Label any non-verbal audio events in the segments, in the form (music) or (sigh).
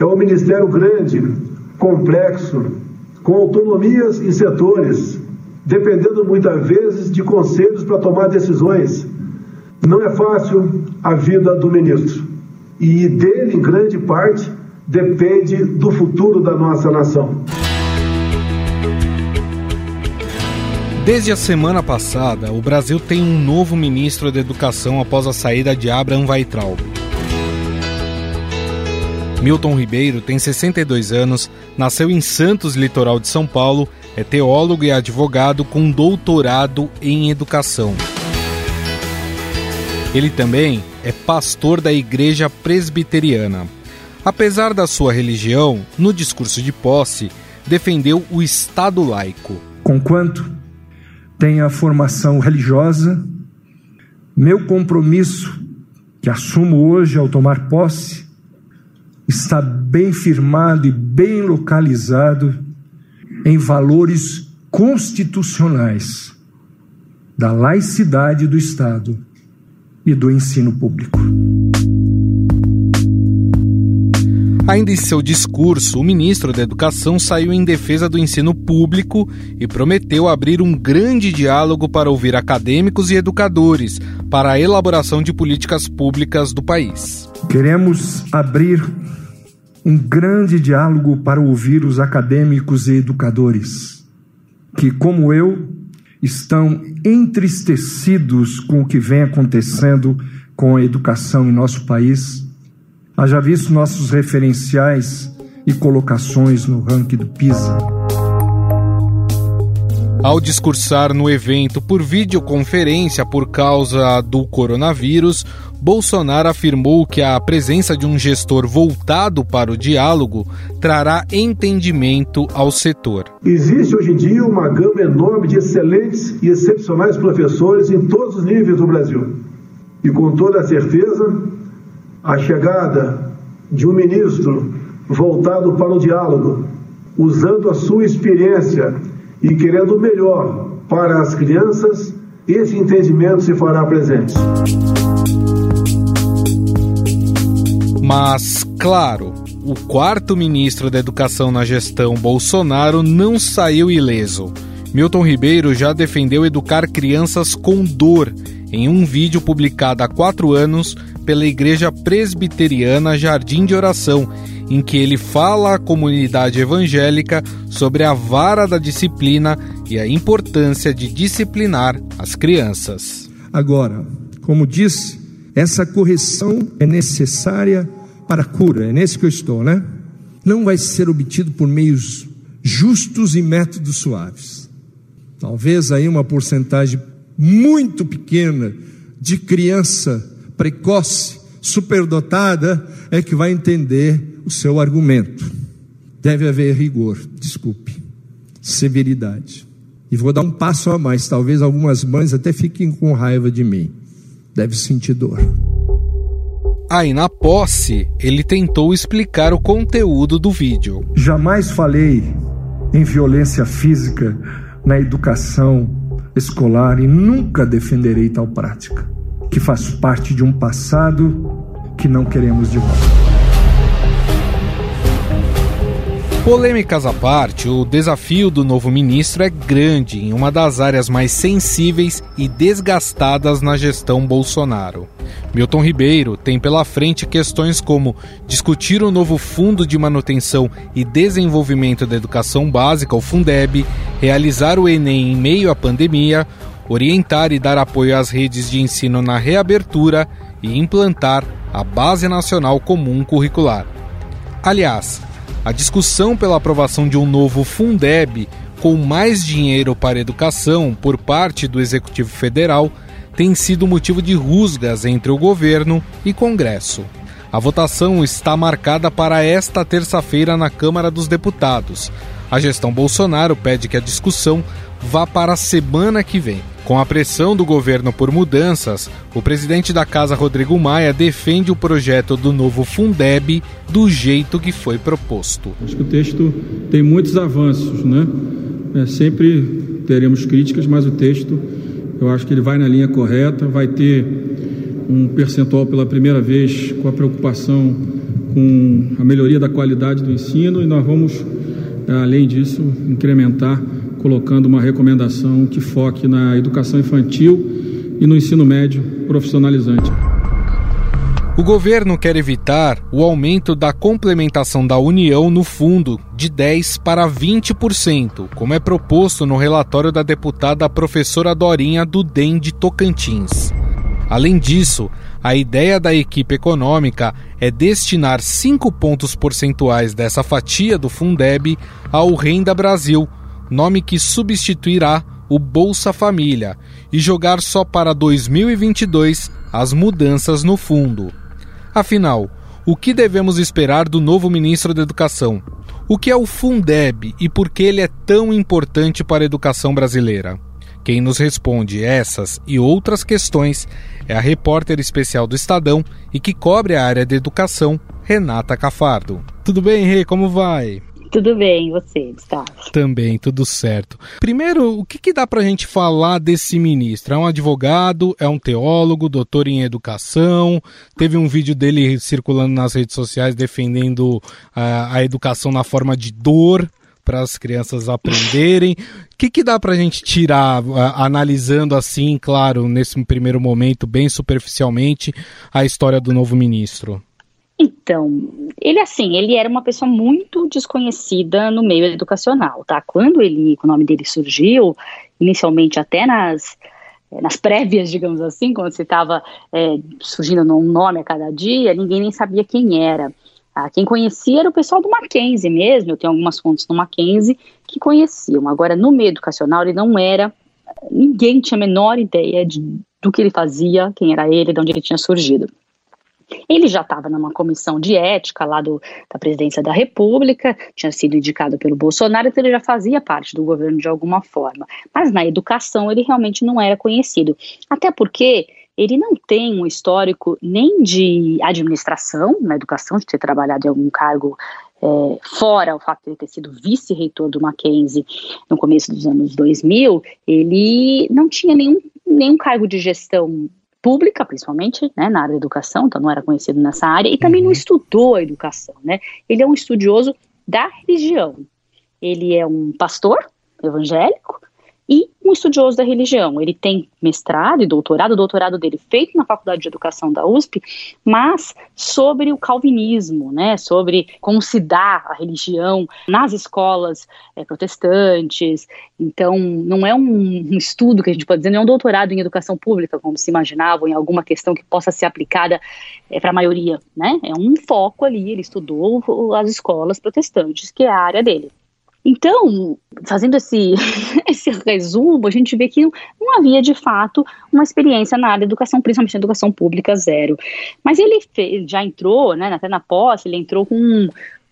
É um ministério grande, complexo, com autonomias em setores, dependendo muitas vezes de conselhos para tomar decisões. Não é fácil a vida do ministro. E dele, em grande parte, depende do futuro da nossa nação. Desde a semana passada, o Brasil tem um novo ministro da Educação após a saída de Abraham Weitraub. Milton Ribeiro tem 62 anos, nasceu em Santos, litoral de São Paulo, é teólogo e advogado com doutorado em educação. Ele também é pastor da Igreja Presbiteriana. Apesar da sua religião, no discurso de posse, defendeu o Estado laico. Conquanto tenha formação religiosa, meu compromisso, que assumo hoje ao tomar posse, está bem firmado e bem localizado em valores constitucionais da laicidade do Estado e do ensino público. Ainda em seu discurso, o ministro da Educação saiu em defesa do ensino público e prometeu abrir um grande diálogo para ouvir acadêmicos e educadores para a elaboração de políticas públicas do país. Queremos abrir um grande diálogo para ouvir os acadêmicos e educadores que, como eu, estão entristecidos com o que vem acontecendo com a educação em nosso país Haja visto nossos referenciais e colocações no ranking do PISA. Ao discursar no evento por videoconferência por causa do coronavírus, Bolsonaro afirmou que a presença de um gestor voltado para o diálogo trará entendimento ao setor. Existe hoje em dia uma gama enorme de excelentes e excepcionais professores em todos os níveis do Brasil. E com toda certeza, a chegada de um ministro voltado para o diálogo, usando a sua experiência e querendo o melhor para as crianças, esse entendimento se fará presente. Mas, claro, o quarto ministro da Educação na gestão Bolsonaro não saiu ileso. Milton Ribeiro já defendeu educar crianças com dor em um vídeo publicado há quatro anos pela Igreja Presbiteriana Jardim de Oração, em que ele fala à comunidade evangélica sobre a vara da disciplina e a importância de disciplinar as crianças. Agora, como disse, essa correção é necessária para a cura, é nesse que eu estou, né? Não vai ser obtido por meios justos e métodos suaves. Talvez aí uma porcentagem muito pequena de criança precoce, superdotada, é que vai entender o seu argumento. Deve haver rigor, desculpe, severidade. E vou dar um passo a mais, talvez algumas mães até fiquem com raiva de mim. Deve sentir dor. Aí, na posse, ele tentou explicar o conteúdo do vídeo. Jamais falei em violência física na educação escolar e nunca defenderei tal prática que faz parte de um passado que não queremos de volta. Polêmicas à parte, o desafio do novo ministro é grande em uma das áreas mais sensíveis e desgastadas na gestão Bolsonaro. Milton Ribeiro tem pela frente questões como discutir o novo Fundo de Manutenção e Desenvolvimento da Educação Básica, o Fundeb, realizar o Enem em meio à pandemia, orientar e dar apoio às redes de ensino na reabertura e implantar a Base Nacional Comum Curricular. Aliás, a discussão pela aprovação de um novo Fundeb com mais dinheiro para educação por parte do Executivo Federal tem sido motivo de rusgas entre o governo e Congresso. A votação está marcada para esta terça-feira na Câmara dos Deputados. A gestão Bolsonaro pede que a discussão vá para a semana que vem. Com a pressão do governo por mudanças, o presidente da casa, Rodrigo Maia, defende o projeto do novo Fundeb do jeito que foi proposto. Acho que o texto tem muitos avanços, né? É, sempre teremos críticas, mas o texto, eu acho que ele vai na linha correta, vai ter um percentual pela primeira vez com a preocupação com a melhoria da qualidade do ensino e nós vamos, além disso, incrementar colocando uma recomendação que foque na educação infantil e no ensino médio profissionalizante. O governo quer evitar o aumento da complementação da União no fundo de 10 para 20%, como é proposto no relatório da deputada professora Dorinha do DEM de Tocantins. Além disso, a ideia da equipe econômica é destinar 5 pontos percentuais dessa fatia do Fundeb ao Renda Brasil, nome que substituirá o Bolsa Família, e jogar só para 2022 as mudanças no fundo. Afinal, o que devemos esperar do novo ministro da Educação? O que é o Fundeb e por que ele é tão importante para a educação brasileira? Quem nos responde essas e outras questões é a repórter especial do Estadão e que cobre a área de educação, Renata Cafardo. Tudo bem, Rê? Como vai? Tudo bem, você, Gustavo? Também, tudo certo. Primeiro, o que, que dá para a gente falar desse ministro? É um advogado, é um teólogo, doutor em educação. Teve um vídeo dele circulando nas redes sociais defendendo uh, a educação na forma de dor para as crianças aprenderem. O que, que dá para a gente tirar, uh, analisando assim, claro, nesse primeiro momento, bem superficialmente, a história do novo ministro? Então, ele assim, ele era uma pessoa muito desconhecida no meio educacional, tá? Quando ele, o nome dele surgiu, inicialmente até nas eh, nas prévias, (laughs) digamos assim, quando você estava é, surgindo um nome a cada dia, ninguém nem sabia quem era. Ah, quem conhecia era o pessoal do Mackenzie mesmo, eu tenho algumas fontes do Mackenzie que conheciam. Agora, no meio educacional, ele não era, ninguém tinha a menor ideia de, do que ele fazia, quem era ele, de onde ele tinha surgido. Ele já estava numa comissão de ética lá do, da presidência da República, tinha sido indicado pelo Bolsonaro, então ele já fazia parte do governo de alguma forma. Mas na educação ele realmente não era conhecido. Até porque ele não tem um histórico nem de administração na educação, de ter trabalhado em algum cargo é, fora o fato de ele ter sido vice-reitor do Mackenzie no começo dos anos 2000, ele não tinha nenhum, nenhum cargo de gestão pública, principalmente, né, na área da educação, então não era conhecido nessa área, e também uhum. não estudou a educação, né? Ele é um estudioso da religião. Ele é um pastor evangélico, e um estudioso da religião. Ele tem mestrado e doutorado, o doutorado dele feito na Faculdade de Educação da USP, mas sobre o calvinismo, né, sobre como se dá a religião nas escolas é, protestantes. Então, não é um, um, estudo que a gente pode dizer, não é um doutorado em educação pública, como se imaginava, em alguma questão que possa ser aplicada é, para a maioria, né? É um foco ali, ele estudou as escolas protestantes, que é a área dele. Então, fazendo esse, (laughs) esse resumo, a gente vê que não, não, havia de fato uma experiência na área de educação, principalmente na educação pública, zero. Mas ele já entrou, né, até na posse, ele entrou com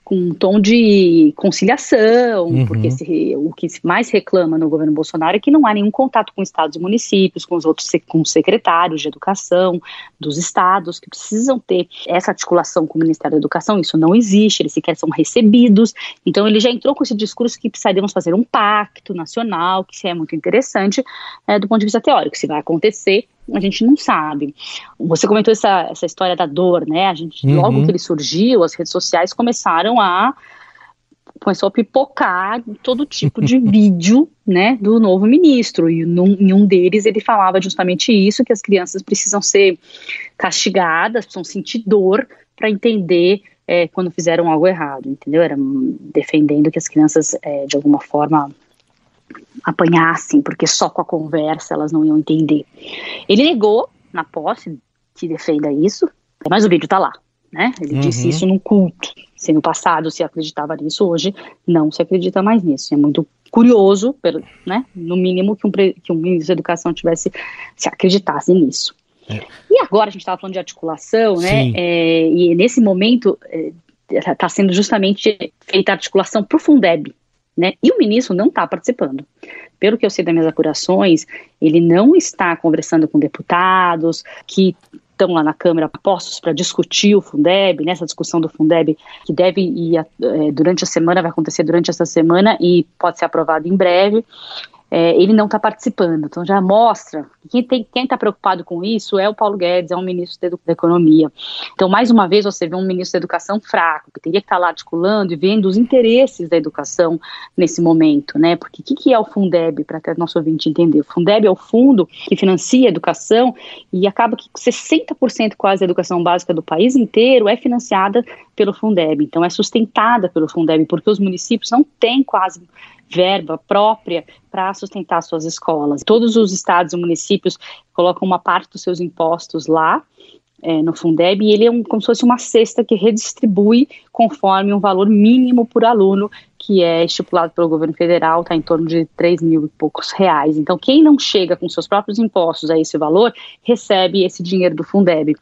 com um tom de conciliação, uhum. porque se, o que mais reclama no governo Bolsonaro é que não há nenhum contato com estados e municípios, com os outros com os secretários de educação dos estados, que precisam ter essa articulação com o Ministério da Educação, isso não existe, eles sequer são recebidos, então ele já entrou com esse discurso que precisaríamos fazer um pacto nacional, que é muito interessante é, do ponto de vista teórico, se vai acontecer a gente não sabe. Você comentou essa, essa história da dor, né? A gente, uhum. logo que ele surgiu, as redes sociais começaram a começou a pipocar todo tipo de (laughs) vídeo, né, do novo ministro. E num, em um deles ele falava justamente isso, que as crianças precisam ser castigadas, precisam sentir dor para entender é, quando fizeram algo errado, entendeu? Era defendendo que as crianças, é, de alguma forma, apanhassem, porque só com a conversa elas não iam entender. Ele negou na posse que defenda isso, mas o vídeo tá lá, né? Ele uhum. disse isso num culto. Se no passado se acreditava nisso, hoje não se acredita mais nisso. É muito curioso, pelo, né? No mínimo que um, que um ministro da Educação tivesse se acreditasse nisso. É. E agora a gente estava falando de articulação, né? É, e nesse momento está é, sendo justamente feita a articulação para o Fundeb, né? E o ministro não está participando. Pelo que eu sei das minhas apurações, ele não está conversando com deputados que estão lá na Câmara postos para discutir o Fundeb, nessa discussão do Fundeb, que deve ir é, durante a semana, vai acontecer durante essa semana e pode ser aprovado em breve. É, ele não está participando. Então já mostra que quem está preocupado com isso é o Paulo Guedes, é o ministro da Economia. Então, mais uma vez, você vê um ministro da Educação fraco, que teria que estar tá lá articulando e vendo os interesses da educação nesse momento, né? Porque o que, que, é o Fundeb, para até nosso ouvinte entender? O Fundeb é o fundo que financia a educação e acaba que 60% quase da educação básica do país inteiro é financiada pelo Fundeb. Então, é sustentada pelo Fundeb, porque os municípios não têm quase verba própria para sustentar suas escolas. Todos os estados e municípios colocam uma parte dos seus impostos lá. É, no Fundeb, e ele é um, como se fosse uma cesta que redistribui conforme um valor mínimo por aluno que é estipulado pelo governo federal, está em torno de 3 mil e poucos reais. Então, quem não chega com seus próprios impostos a esse valor, recebe esse dinheiro do Fundeb.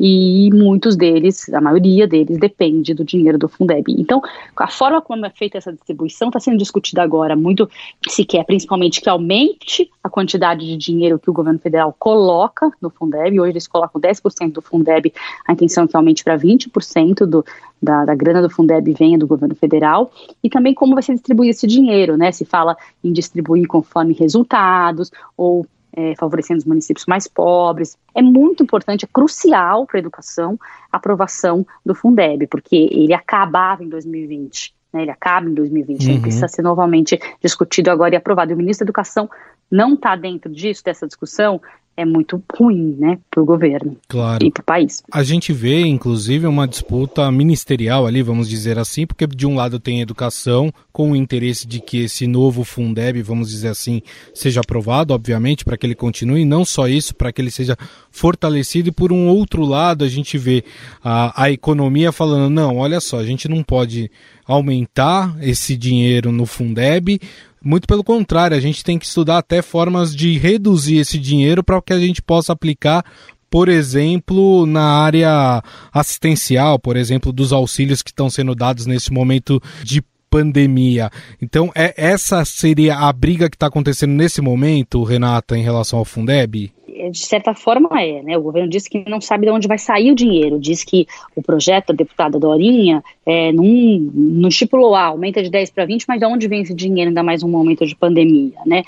E muitos deles, a maioria deles, depende do dinheiro do Fundeb. Então, a forma como é feita essa distribuição está sendo discutida agora muito, se quer principalmente que aumente a quantidade de dinheiro que o governo federal coloca no Fundeb. Hoje eles colocam 10% do Fundeb, a intenção é que aumente para 20% do, da, da grana do Fundeb venha do governo federal. E também como vai ser distribuído esse dinheiro, né? Se fala em distribuir conforme resultados ou é, favorecendo os municípios mais pobres. É muito importante, é crucial para a educação a aprovação do Fundeb, porque ele acabava em 2020. Né, ele acaba em 2020, uhum. ele precisa ser novamente discutido agora e aprovado. E o ministro da Educação não está dentro disso, dessa discussão, é muito ruim, né, para o governo claro. e para o país. A gente vê, inclusive, uma disputa ministerial ali, vamos dizer assim, porque de um lado tem educação, com o interesse de que esse novo Fundeb, vamos dizer assim, seja aprovado, obviamente, para que ele continue, e não só isso, para que ele seja fortalecido, e por um outro lado a gente vê a, a economia falando, não, olha só, a gente não pode aumentar esse dinheiro no Fundeb, muito pelo contrário, a gente tem que estudar até formas de reduzir esse dinheiro para que a gente possa aplicar por exemplo, na área assistencial, por exemplo, dos auxílios que estão sendo dados nesse momento de pandemia. Então, é, essa seria a briga que está acontecendo nesse momento, Renata, em relação ao Fundeb? De certa forma é, né? O governo disse que não sabe de onde vai sair o dinheiro, diz que o projeto da deputada Dorinha é, não, não estipulou, ah, aumenta de 10 para 20, mas de onde vem esse dinheiro, ainda mais um momento de pandemia, né?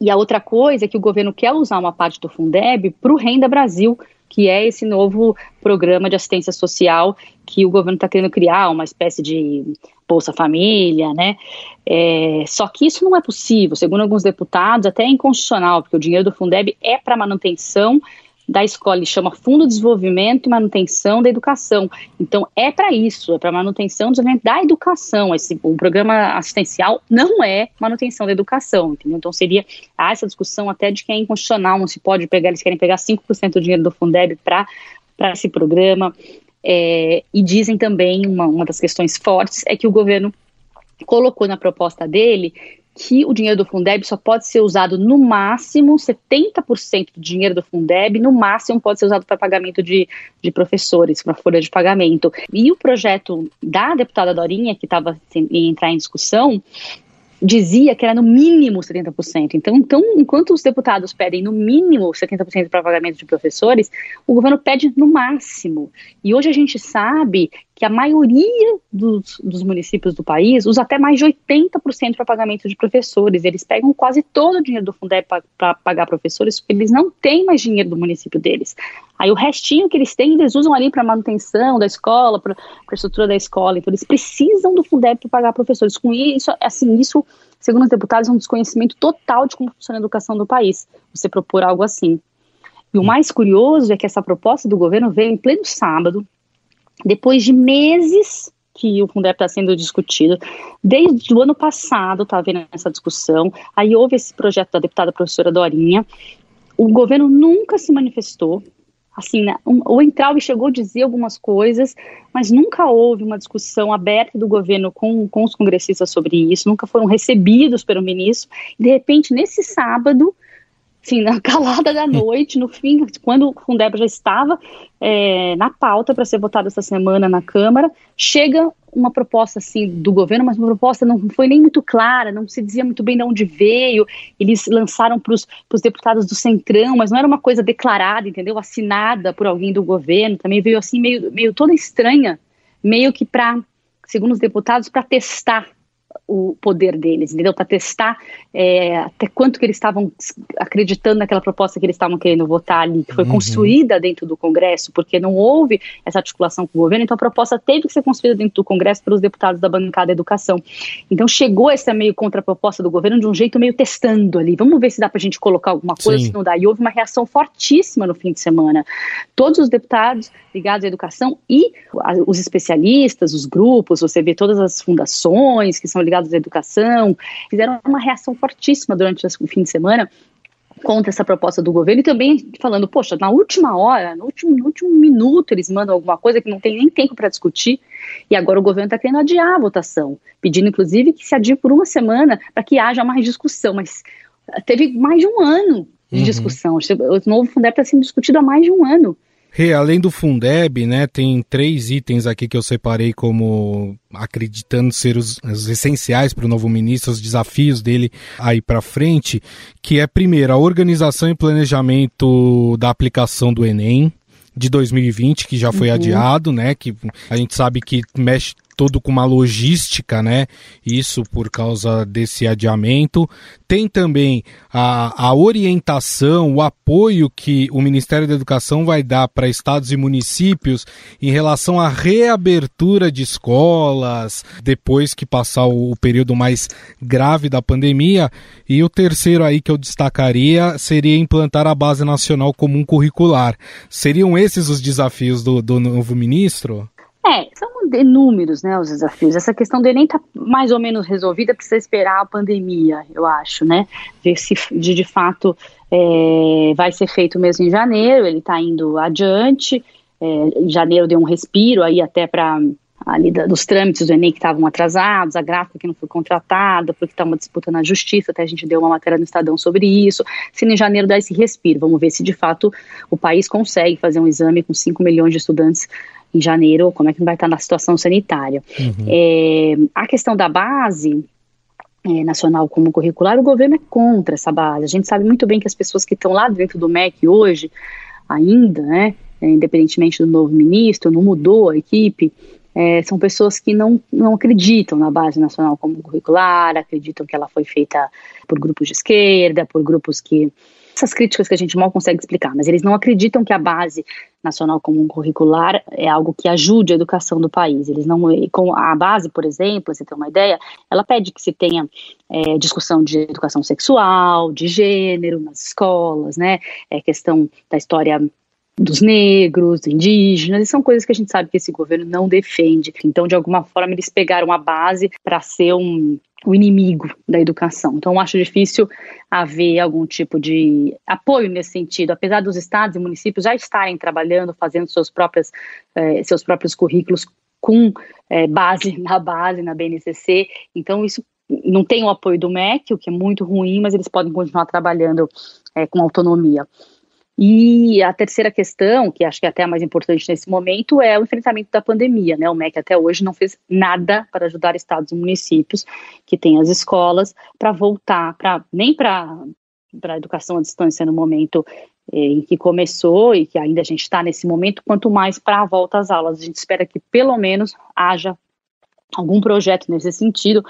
E a outra coisa é que o governo quer usar uma parte do Fundeb para o Renda Brasil, que é esse novo programa de assistência social que o governo está querendo criar, uma espécie de Bolsa Família, né? É, só que isso não é possível, segundo alguns deputados, até é inconstitucional, porque o dinheiro do Fundeb é para manutenção da escola, ele chama Fundo de Desenvolvimento e Manutenção da Educação. Então, é para isso, é para manutenção da educação. Esse, o programa assistencial não é manutenção da educação, entendeu? Então, seria há essa discussão até de que é inconstitucional, não se pode pegar, eles querem pegar 5% do dinheiro do Fundeb para esse programa. É, e dizem também, uma, uma das questões fortes é que o governo colocou na proposta dele que o dinheiro do Fundeb só pode ser usado no máximo 70% do dinheiro do Fundeb, no máximo pode ser usado para pagamento de, de professores, para folha de pagamento. E o projeto da deputada Dorinha, que estava em entrar em discussão, dizia que era no mínimo 70%. Então, então, enquanto os deputados pedem no mínimo 70% para pagamento de professores, o governo pede no máximo. E hoje a gente sabe que a maioria dos, dos municípios do país usa até mais de 80% para pagamento de professores. Eles pegam quase todo o dinheiro do Fundeb para pagar professores, porque eles não têm mais dinheiro do município deles. Aí o restinho que eles têm, eles usam ali para manutenção da escola, para a estrutura da escola. Então eles precisam do Fundeb para pagar professores. Com isso, assim, isso, segundo os deputados, é um desconhecimento total de como funciona a educação do país. Você propor algo assim. E o mais curioso é que essa proposta do governo veio em pleno sábado, depois de meses que o Fundeb está sendo discutido, desde o ano passado está havendo essa discussão, aí houve esse projeto da deputada professora Dorinha, o governo nunca se manifestou, assim, né, um, o Entralve chegou a dizer algumas coisas, mas nunca houve uma discussão aberta do governo com, com os congressistas sobre isso, nunca foram recebidos pelo ministro, de repente, nesse sábado, assim, na (laughs) calada da noite, no fim, quando o Fundeb já estava é, na pauta para ser votado essa semana na Câmara, chega uma proposta assim do governo, mas uma proposta não foi nem muito clara, não se dizia muito bem de onde veio. Eles lançaram para os deputados do Centrão, mas não era uma coisa declarada, entendeu? Assinada por alguém do governo. Também veio assim meio, meio toda estranha, meio que para, segundo os deputados, para testar o poder deles, entendeu? Para testar é, até quanto que eles estavam acreditando naquela proposta que eles estavam querendo votar ali, que foi uhum. construída dentro do Congresso, porque não houve essa articulação com o governo, então a proposta teve que ser construída dentro do Congresso pelos deputados da bancada Educação. Então chegou essa meio contraproposta do governo de um jeito meio testando ali, vamos ver se dá para a gente colocar alguma coisa, Sim. se não dá. E houve uma reação fortíssima no fim de semana. Todos os deputados ligados à educação e os especialistas, os grupos, você vê todas as fundações que são ligadas ligados à educação, fizeram uma reação fortíssima durante o fim de semana contra essa proposta do governo e também falando, poxa, na última hora, no último, no último minuto eles mandam alguma coisa que não tem nem tempo para discutir e agora o governo está querendo adiar a votação, pedindo inclusive que se adie por uma semana para que haja mais discussão, mas teve mais de um ano de uhum. discussão, o novo Fundeb está sendo discutido há mais de um ano. Rê, além do Fundeb, né, tem três itens aqui que eu separei como acreditando ser os, os essenciais para o novo ministro, os desafios dele aí para frente, que é primeiro a organização e planejamento da aplicação do Enem de 2020, que já foi uhum. adiado, né, que a gente sabe que mexe todo com uma logística, né? Isso por causa desse adiamento. Tem também a, a orientação, o apoio que o Ministério da Educação vai dar para estados e municípios em relação à reabertura de escolas depois que passar o, o período mais grave da pandemia. E o terceiro aí que eu destacaria seria implantar a Base Nacional Comum Curricular. Seriam esses os desafios do, do novo ministro? É, são inúmeros, né, os desafios. Essa questão do Enem está mais ou menos resolvida, precisa esperar a pandemia, eu acho, né, ver se de, de fato é, vai ser feito mesmo em janeiro, ele está indo adiante, é, em janeiro deu um respiro aí até para ali da, dos trâmites do Enem que estavam atrasados, a gráfica que não foi contratada, porque está uma disputa na justiça, até a gente deu uma matéria no Estadão sobre isso, se em janeiro dá esse respiro, vamos ver se de fato o país consegue fazer um exame com 5 milhões de estudantes em janeiro, como é que vai estar na situação sanitária. Uhum. É, a questão da base, é, nacional como curricular, o governo é contra essa base. A gente sabe muito bem que as pessoas que estão lá dentro do MEC hoje, ainda, né, é, independentemente do novo ministro, não mudou a equipe, é, são pessoas que não, não acreditam na base nacional como curricular, acreditam que ela foi feita por grupos de esquerda, por grupos que essas críticas que a gente mal consegue explicar, mas eles não acreditam que a base nacional comum curricular é algo que ajude a educação do país. Eles não, com a base, por exemplo, você tem uma ideia, ela pede que se tenha é, discussão de educação sexual, de gênero nas escolas, né? É questão da história dos negros, indígenas, e são coisas que a gente sabe que esse governo não defende. Então, de alguma forma, eles pegaram a base para ser um, o inimigo da educação. Então, acho difícil haver algum tipo de apoio nesse sentido, apesar dos estados e municípios já estarem trabalhando, fazendo seus, próprios eh, seus próprios currículos com eh, base (laughs) na base, na BNCC. Então, isso não tem o apoio do MEC, o que é muito ruim, mas eles podem continuar trabalhando eh, com autonomia. E a terceira questão, que acho que é até a mais importante nesse momento, é o enfrentamento da pandemia. Né? O MEC até hoje não fez nada para ajudar estados e municípios que têm as escolas para voltar, pra, nem para a educação à distância no momento eh, em que começou e que ainda a gente está nesse momento, quanto mais para a volta às aulas. A gente espera que pelo menos haja algum projeto nesse sentido.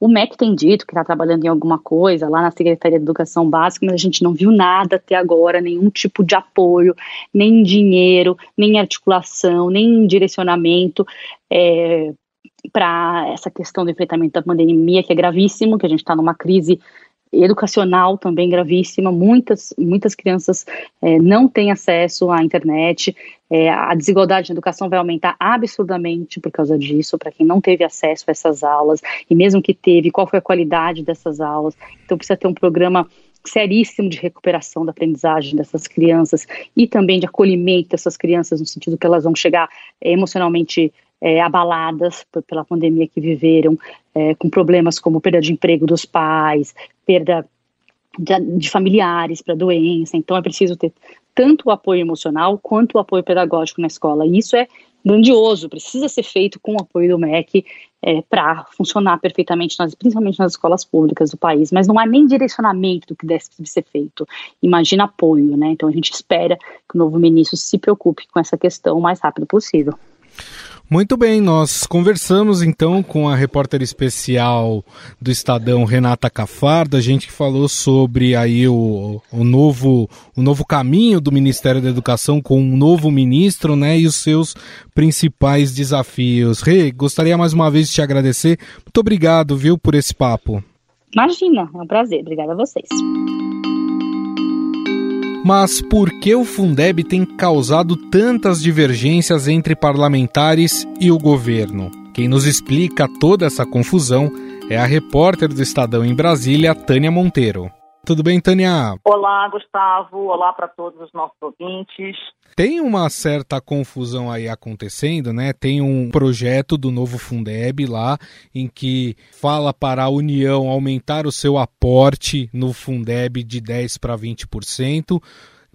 O MEC tem dito que está trabalhando em alguma coisa lá na Secretaria de Educação Básica, mas a gente não viu nada até agora, nenhum tipo de apoio, nem dinheiro, nem articulação, nem direcionamento. É, para essa questão do enfrentamento da pandemia, que é gravíssimo, que a gente está numa crise educacional também gravíssima. Muitas, muitas crianças é, não têm acesso à internet. É, a desigualdade na educação vai aumentar absurdamente por causa disso, para quem não teve acesso a essas aulas, e mesmo que teve, qual foi a qualidade dessas aulas. Então, precisa ter um programa seríssimo de recuperação da aprendizagem dessas crianças e também de acolhimento dessas crianças, no sentido que elas vão chegar emocionalmente é, abaladas por, pela pandemia que viveram, é, com problemas como perda de emprego dos pais, perda de, de familiares para doença. Então é preciso ter tanto o apoio emocional quanto o apoio pedagógico na escola. E isso é grandioso, precisa ser feito com o apoio do MEC é, para funcionar perfeitamente, nas, principalmente nas escolas públicas do país, mas não há nem direcionamento do que deve ser feito. Imagina apoio, né? Então a gente espera que o novo ministro se preocupe com essa questão o mais rápido possível. Muito bem, nós conversamos então com a repórter especial do Estadão, Renata Cafardo, a gente falou sobre aí o, o, novo, o novo caminho do Ministério da Educação com um novo ministro, né, e os seus principais desafios. Rê, gostaria mais uma vez de te agradecer. Muito obrigado, viu, por esse papo. Imagina, é um prazer. Obrigada a vocês. Mas por que o Fundeb tem causado tantas divergências entre parlamentares e o governo? Quem nos explica toda essa confusão é a repórter do Estadão em Brasília, Tânia Monteiro. Tudo bem, Tânia? Olá, Gustavo. Olá para todos os nossos ouvintes. Tem uma certa confusão aí acontecendo, né? Tem um projeto do novo Fundeb lá em que fala para a União aumentar o seu aporte no Fundeb de 10 para 20%.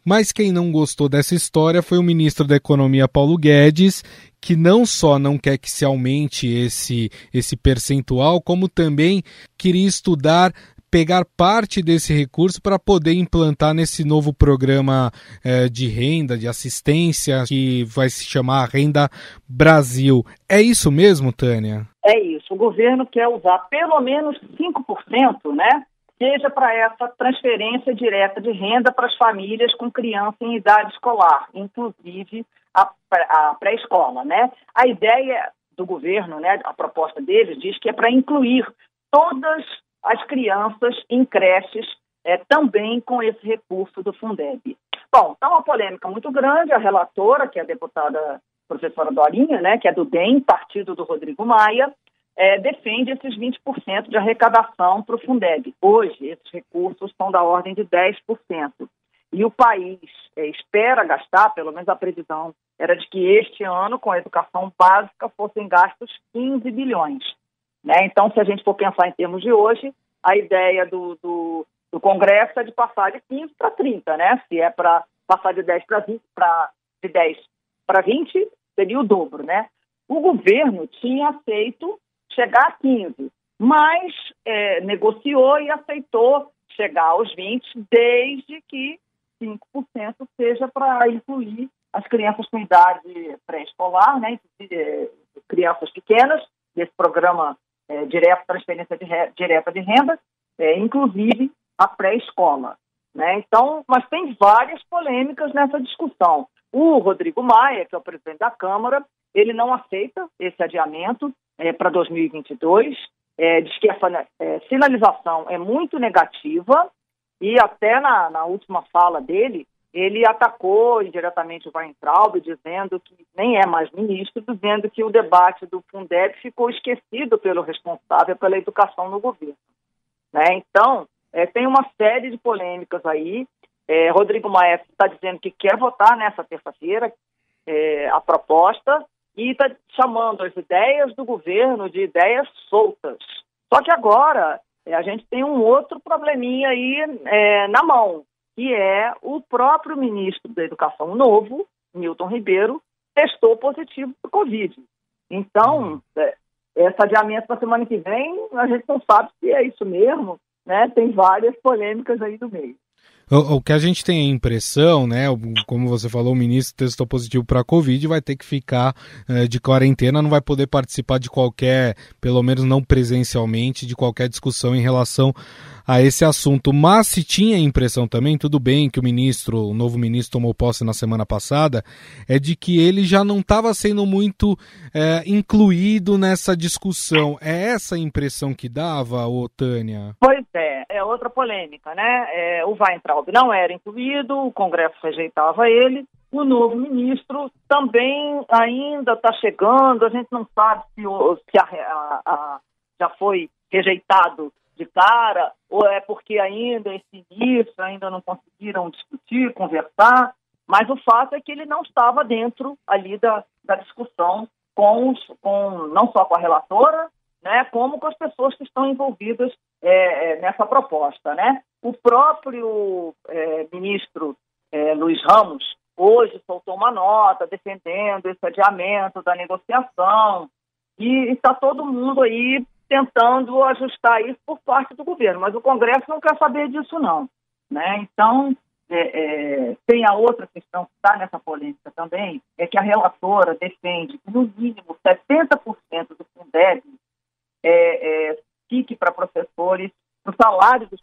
Mas quem não gostou dessa história foi o ministro da Economia Paulo Guedes, que não só não quer que se aumente esse, esse percentual, como também queria estudar pegar parte desse recurso para poder implantar nesse novo programa eh, de renda, de assistência, que vai se chamar Renda Brasil. É isso mesmo, Tânia? É isso. O governo quer usar pelo menos 5%, né? Seja para essa transferência direta de renda para as famílias com criança em idade escolar, inclusive a, pré-escola, né? A ideia do governo, né, a proposta deles diz que é para incluir todas as crianças em creches é, também com esse recurso do Fundeb. Bom, está uma polêmica muito grande. A relatora, que é a deputada professora Dorinha, né, que é do DEM, partido do Rodrigo Maia, é, defende esses 20% de arrecadação para o Fundeb. Hoje, esses recursos são da ordem de 10%. E o país é, espera gastar, pelo menos a previsão era de que este ano, com a educação básica, fossem gastos 15 bilhões. Né? Então, se a gente for pensar em termos de hoje, a ideia do, do, do Congresso é de passar de 15 para 30, né? Se é para passar de 10 para 20, pra, de 10 para 20, seria o dobro, né? O governo tinha aceito chegar a 15, mas é, negociou e aceitou chegar aos 20, desde que 5% seja para incluir as crianças com idade pré-escolar, né, é, crianças pequenas, desse programa é, direto, transferência de re, direta de renda, é, inclusive a pré-escola. Né? Então, mas tem várias polêmicas nessa discussão. O Rodrigo Maia, que é o presidente da Câmara, ele não aceita esse adiamento é, para 2022, é, diz que essa é, sinalização é muito negativa e até na, na última fala dele, ele atacou indiretamente o Weintraub, dizendo que nem é mais ministro, dizendo que o debate do Fundeb ficou esquecido pelo responsável pela educação no governo. Né? Então, é, tem uma série de polêmicas aí. É, Rodrigo Maia está dizendo que quer votar nessa terça-feira é, a proposta e está chamando as ideias do governo de ideias soltas. Só que agora é, a gente tem um outro probleminha aí é, na mão, que é o próprio ministro da Educação novo, Milton Ribeiro, testou positivo para o Covid. Então, uhum. é, esse adiamento para a semana que vem, a gente não sabe se é isso mesmo, né? Tem várias polêmicas aí do meio. O, o, que a gente tem a impressão, né, como você falou, o ministro testou positivo para a Covid, vai ter que ficar eh, de quarentena, não vai poder participar de qualquer, pelo menos não presencialmente, de qualquer discussão em relação a esse assunto. Mas se tinha a impressão também, tudo bem que o ministro, o novo ministro tomou posse na semana passada, é de que ele já não estava sendo muito é, incluído nessa discussão. É essa a impressão que dava, ô Tânia? Pois é, é outra polêmica, né? É, o Weintraub não era incluído, o Congresso rejeitava ele. O novo ministro também ainda está chegando, a gente não sabe se, se a, a, a, já foi rejeitado de cara, ou é porque ainda esse início, ainda não conseguiram discutir, conversar, mas o fato é que ele não estava dentro ali da, da discussão com, os, com não só com a relatora, né, como com as pessoas que estão envolvidas é, é nessa proposta. Né? O próprio é, ministro é, Luiz Ramos hoje soltou uma nota defendendo esse adiamento da negociação e está todo mundo aí tentando ajustar isso por parte do governo, mas o Congresso não quer saber disso não, né? Então é, é, tem a outra questão que está nessa polêmica também, é que a relatora defende que, no mínimo, 70% do Fundeb é, é, fique para professores, o salário dos?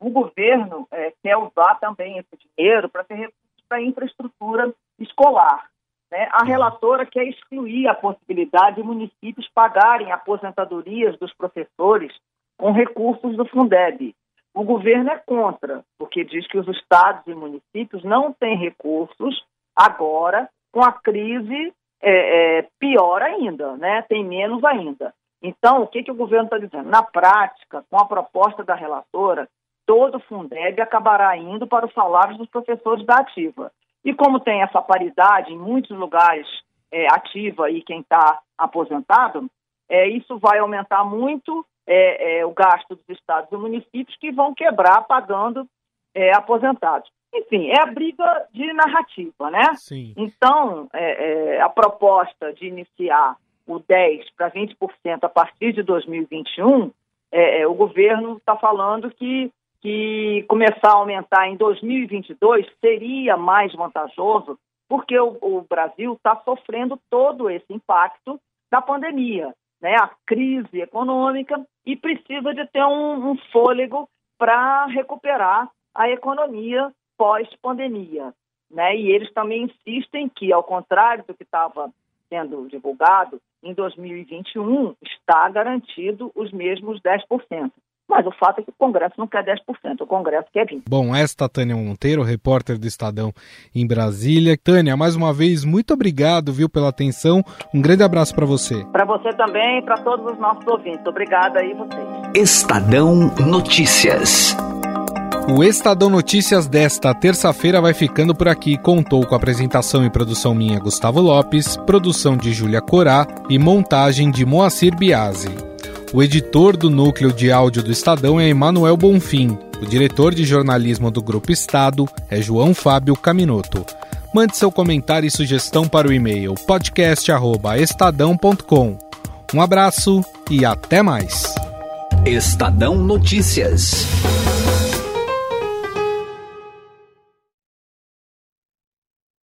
O governo é, quer usar também esse dinheiro para ter recursos para infraestrutura escolar. Né? A relatora quer excluir a possibilidade de municípios pagarem aposentadorias dos professores com recursos do Fundeb. O governo é contra, porque diz que os estados e municípios não têm recursos agora, com a crise é, é, pior ainda, né? tem menos ainda. Então, o que, que o governo está dizendo? Na prática, com a proposta da relatora, todo o Fundeb acabará indo para os salários dos professores da ativa. E como tem essa paridade em muitos lugares é, ativa e quem está aposentado, é, isso vai aumentar muito é, é, o gasto dos estados e municípios que vão quebrar pagando é, aposentados. Enfim, é a briga de narrativa, né? Sim. Então, é, a proposta de iniciar o 10% para 20% a partir de 2021, é, o governo está falando que, que começar a aumentar em 2022 seria mais vantajoso, porque o, o Brasil está sofrendo todo esse impacto da pandemia né, a crise econômica e precisa de ter um, um fôlego para recuperar a economia pós-pandemia. Né? E eles também insistem que, ao contrário do que estava sendo divulgado, em 2021 está garantido os mesmos 10%. Mas o fato é que o Congresso não quer 10%, o Congresso quer 20%. Bom, esta Tânia Monteiro, repórter do Estadão em Brasília. Tânia, mais uma vez, muito obrigado, viu, pela atenção. Um grande abraço para você. Para você também e para todos os nossos ouvintes. Obrigada aí vocês. Estadão Notícias. O Estadão Notícias desta terça-feira vai ficando por aqui. Contou com apresentação e produção minha, Gustavo Lopes, produção de Júlia Corá e montagem de Moacir Biasi. O editor do núcleo de áudio do Estadão é Emanuel Bonfim. O diretor de jornalismo do Grupo Estado é João Fábio Caminoto. Mande seu comentário e sugestão para o e-mail podcast@estadão.com. Um abraço e até mais. Estadão Notícias.